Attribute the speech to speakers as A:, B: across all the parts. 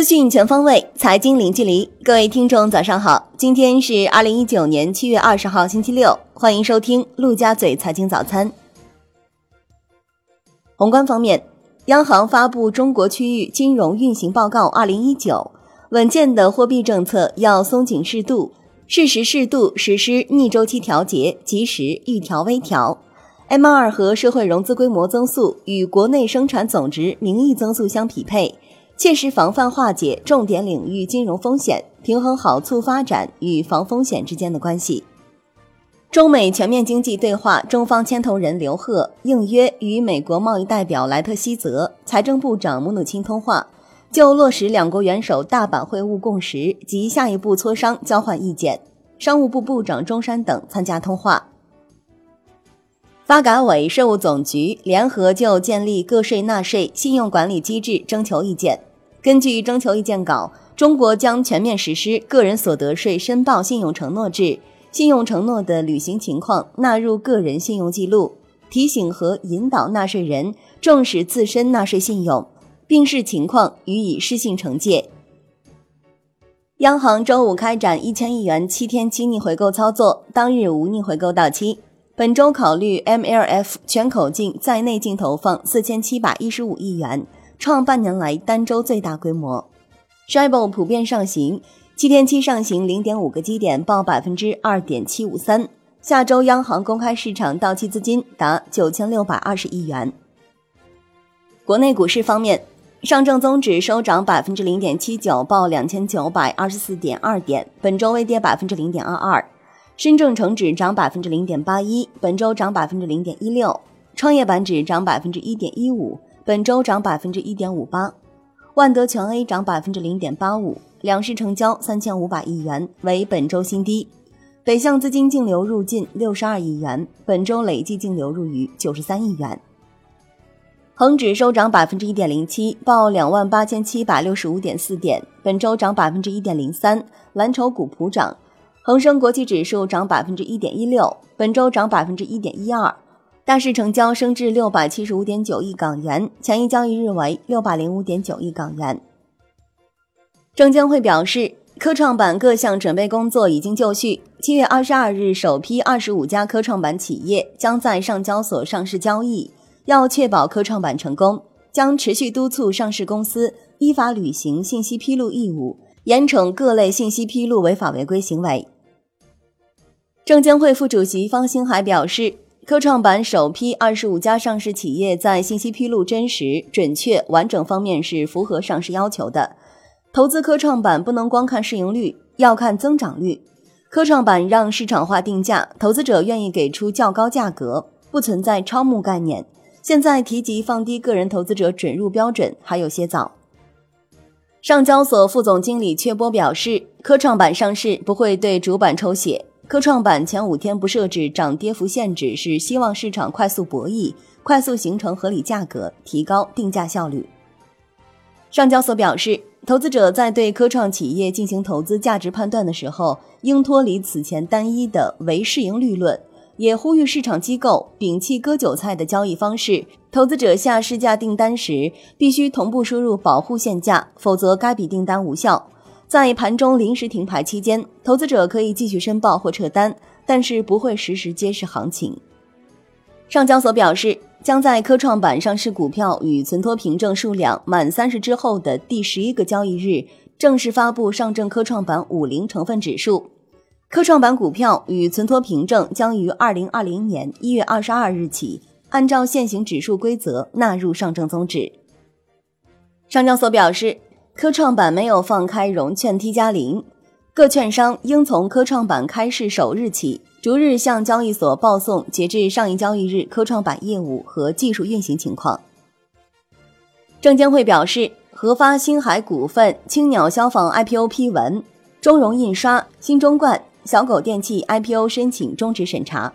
A: 资讯全方位，财经零距离。各位听众，早上好！今天是二零一九年七月二十号，星期六。欢迎收听陆家嘴财经早餐。宏观方面，央行发布《中国区域金融运行报告（二零一九）》，稳健的货币政策要松紧适度，适时适度实施逆周期调节，及时预调微调。M 二和社会融资规模增速与国内生产总值名义增速相匹配。切实防范化解重点领域金融风险，平衡好促发展与防风险之间的关系。中美全面经济对话中方牵头人刘鹤应约与美国贸易代表莱特希泽、财政部长姆努钦通话，就落实两国元首大阪会晤共识及下一步磋商交换意见。商务部部长钟山等参加通话。发改委、税务总局联合就建立个税纳税信用管理机制征求意见。根据征求意见稿，中国将全面实施个人所得税申报信用承诺制，信用承诺的履行情况纳入个人信用记录，提醒和引导纳税人重视自身纳税信用，并视情况予以失信惩戒。央行周五开展一千亿元七天期逆回购操作，当日无逆回购到期。本周考虑 MLF 全口径在内净投放四千七百一十五亿元。创半年来单周最大规模，Shibor 普遍上行，七天期上行零点五个基点，报百分之二点七五三。下周央行公开市场到期资金达九千六百二十亿元。国内股市方面，上证综指收涨百分之零点七九，报两千九百二十四点二点，本周微跌百分之零点二二。深证成指涨百分之零点八一，本周涨百分之零点一六。创业板指涨百分之一点一五。本周涨百分之一点五八，万德全 A 涨百分之零点八五，两市成交三千五百亿元，为本周新低。北向资金净流入近六十二亿元，本周累计净流入逾九十三亿元。恒指收涨百分之一点零七，报两万八千七百六十五点四点，本周涨百分之一点零三。蓝筹股普涨，恒生国际指数涨百分之一点一六，本周涨百分之一点一二。大市成交升至六百七十五点九亿港元，前一交易日为六百零五点九亿港元。证监会表示，科创板各项准备工作已经就绪，七月二十二日首批二十五家科创板企业将在上交所上市交易。要确保科创板成功，将持续督促上市公司依法履行信息披露义务，严惩各类信息披露违法违规行为。证监会副主席方星海表示。科创板首批二十五家上市企业在信息披露真实、准确、完整方面是符合上市要求的。投资科创板不能光看市盈率，要看增长率。科创板让市场化定价，投资者愿意给出较高价格，不存在超募概念。现在提及放低个人投资者准入标准还有些早。上交所副总经理阙波表示，科创板上市不会对主板抽血。科创板前五天不设置涨跌幅限制，是希望市场快速博弈，快速形成合理价格，提高定价效率。上交所表示，投资者在对科创企业进行投资价值判断的时候，应脱离此前单一的唯市盈率论，也呼吁市场机构摒弃割韭菜的交易方式。投资者下市价订单时，必须同步输入保护限价，否则该笔订单无效。在盘中临时停牌期间，投资者可以继续申报或撤单，但是不会实时揭示行情。上交所表示，将在科创板上市股票与存托凭证数量满三十之后的第十一个交易日，正式发布上证科创板五零成分指数。科创板股票与存托凭证将于二零二零年一月二十二日起，按照现行指数规则纳入上证综指。上交所表示。科创板没有放开融券 T 加零，各券商应从科创板开市首日起，逐日向交易所报送截至上一交易日科创板业务和技术运行情况。证监会表示，核发星海股份、青鸟消防 IPO 批文，中融印刷、新中冠、小狗电器 IPO 申请终止审查。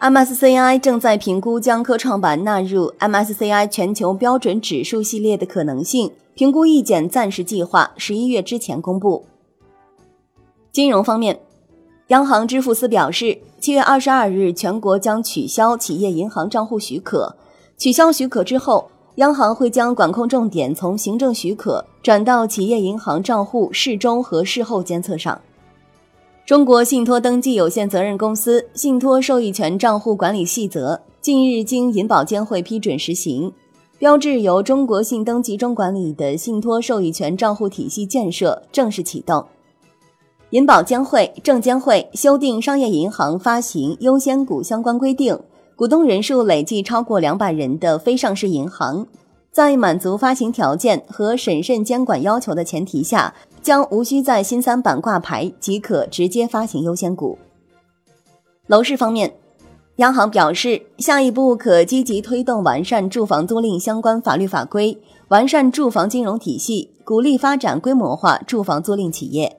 A: MSCI 正在评估将科创板纳入 MSCI 全球标准指数系列的可能性。评估意见暂时计划十一月之前公布。金融方面，央行支付司表示，七月二十二日全国将取消企业银行账户许可。取消许可之后，央行会将管控重点从行政许可转到企业银行账户事中和事后监测上。中国信托登记有限责任公司信托受益权账户管理细则近日经银保监会批准实行，标志由中国信登集中管理的信托受益权账户体系建设正式启动。银保监会、证监会修订商业银行发行优先股相关规定，股东人数累计超过两百人的非上市银行，在满足发行条件和审慎监管要求的前提下。将无需在新三板挂牌即可直接发行优先股。楼市方面，央行表示，下一步可积极推动完善住房租赁相关法律法规，完善住房金融体系，鼓励发展规模化住房租赁企业。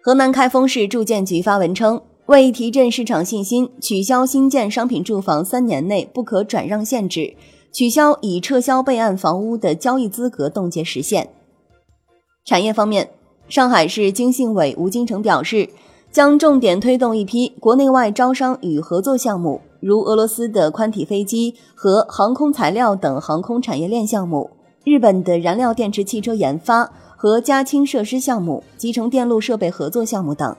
A: 河南开封市住建局发文称，为提振市场信心，取消新建商品住房三年内不可转让限制，取消已撤销备案房屋的交易资格冻结时限。产业方面，上海市经信委吴金城表示，将重点推动一批国内外招商与合作项目，如俄罗斯的宽体飞机和航空材料等航空产业链项目，日本的燃料电池汽车研发和加氢设施项目、集成电路设备合作项目等。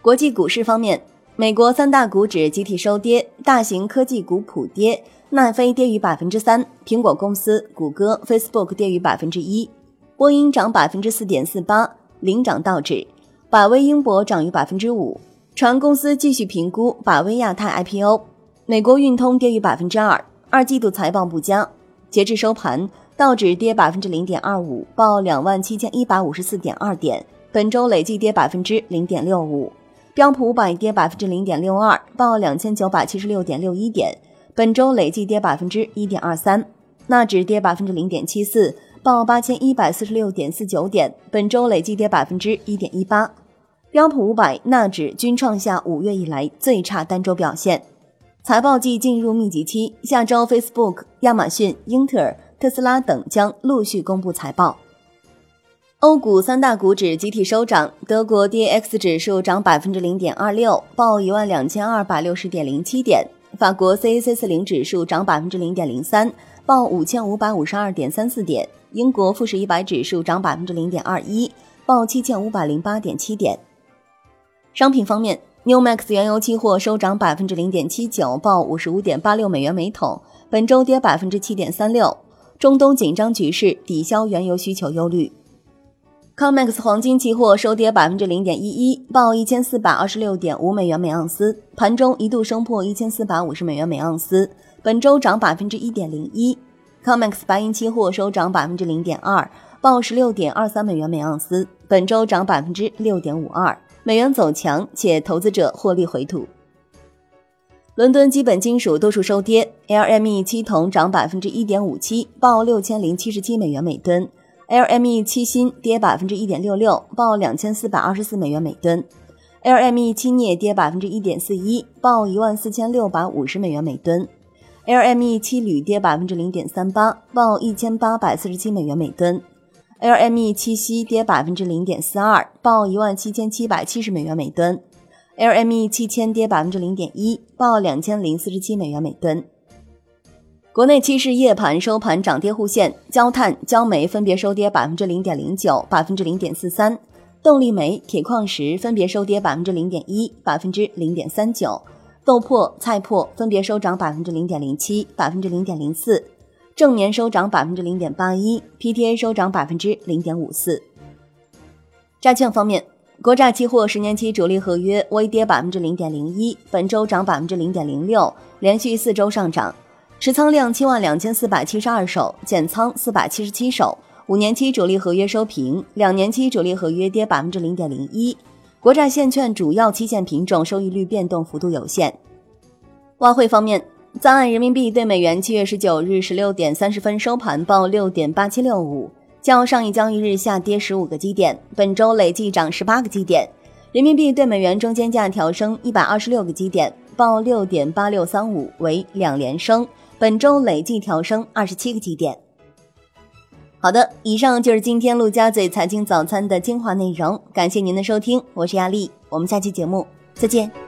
A: 国际股市方面，美国三大股指集体收跌，大型科技股普跌，奈飞跌逾百分之三，苹果公司、谷歌、Facebook 跌逾百分之一。波音涨百分之四点四八，领涨道指；百威英博涨逾百分之五。船公司继续评估百威亚太 IPO。美国运通跌逾百分之二，二季度财报不佳。截至收盘，道指跌百分之零点二五，报两万七千一百五十四点二点，本周累计跌百分之零点六五。标普五百跌百分之零点六二，报两千九百七十六点六一点，本周累计跌百分之一点二三。纳指跌百分之零点七四。报八千一百四十六点四九点，本周累计跌百分之一点一八。标普五百、纳指均创下五月以来最差单周表现。财报季进入密集期，下周 Facebook、亚马逊、英特尔、特斯拉等将陆续公布财报。欧股三大股指集体收涨，德国 DAX 指数涨百分之零点二六，报一万两千二百六十点零七点。法国 CAC 四零指数涨百分之零点零三，报五千五百五十二点三四点。英国富时一百指数涨百分之零点二一，报七千五百零八点七点。商品方面，New Max 原油期货收涨百分之零点七九，报五十五点八六美元每桶，本周跌百分之七点三六。中东紧张局势抵消原油需求忧虑。Comex 黄金期货收跌百分之零点一一，报一千四百二十六点五美元每盎司，盘中一度升破一千四百五十美元每盎司，本周涨百分之一点零一。Comex 白银期货收涨百分之零点二，报十六点二三美元每盎司，本周涨百分之六点五二。美元走强，且投资者获利回吐。伦敦基本金属多数收跌，LME 期铜涨百分之一点五七，报六千零七十七美元每吨；LME 期锌跌百分之一点六六，报两千四百二十四美元每吨；LME 期镍跌百分之一点四一，报一万四千六百五十美元每吨。LME 七铝跌百分之零点三八，报一千八百四十七美元每吨；LME 七锡跌百分之零点四二，报一万七千七百七十美元每吨；LME 七铅跌百分之零点一，报两千零四十七美元每吨。国内期市夜盘收盘涨跌互现，焦炭、焦煤分别收跌百分之零点零九、百分之零点四三，动力煤、铁矿石分别收跌百分之零点一、百分之零点三九。豆粕、菜粕分别收涨百分之零点零七、百分之零点零四，正棉收涨百分之零点八一，PTA 收涨百分之零点五四。债券方面，国债期货十年期主力合约微跌百分之零点零一，本周涨百分之零点零六，连续四周上涨，持仓量七万两千四百七十二手，减仓四百七十七手。五年期主力合约收平，两年期主力合约跌百分之零点零一。国债现券主要期限品种收益率变动幅度有限。外汇方面，在岸人民币对美元七月十九日十六点三十分收盘报六点八七六五，较上一交易日下跌十五个基点，本周累计涨十八个基点。人民币对美元中间价调升一百二十六个基点，报六点八六三五，为两连升，本周累计调升二十七个基点。好的，以上就是今天陆家嘴财经早餐的精华内容，感谢您的收听，我是亚丽，我们下期节目再见。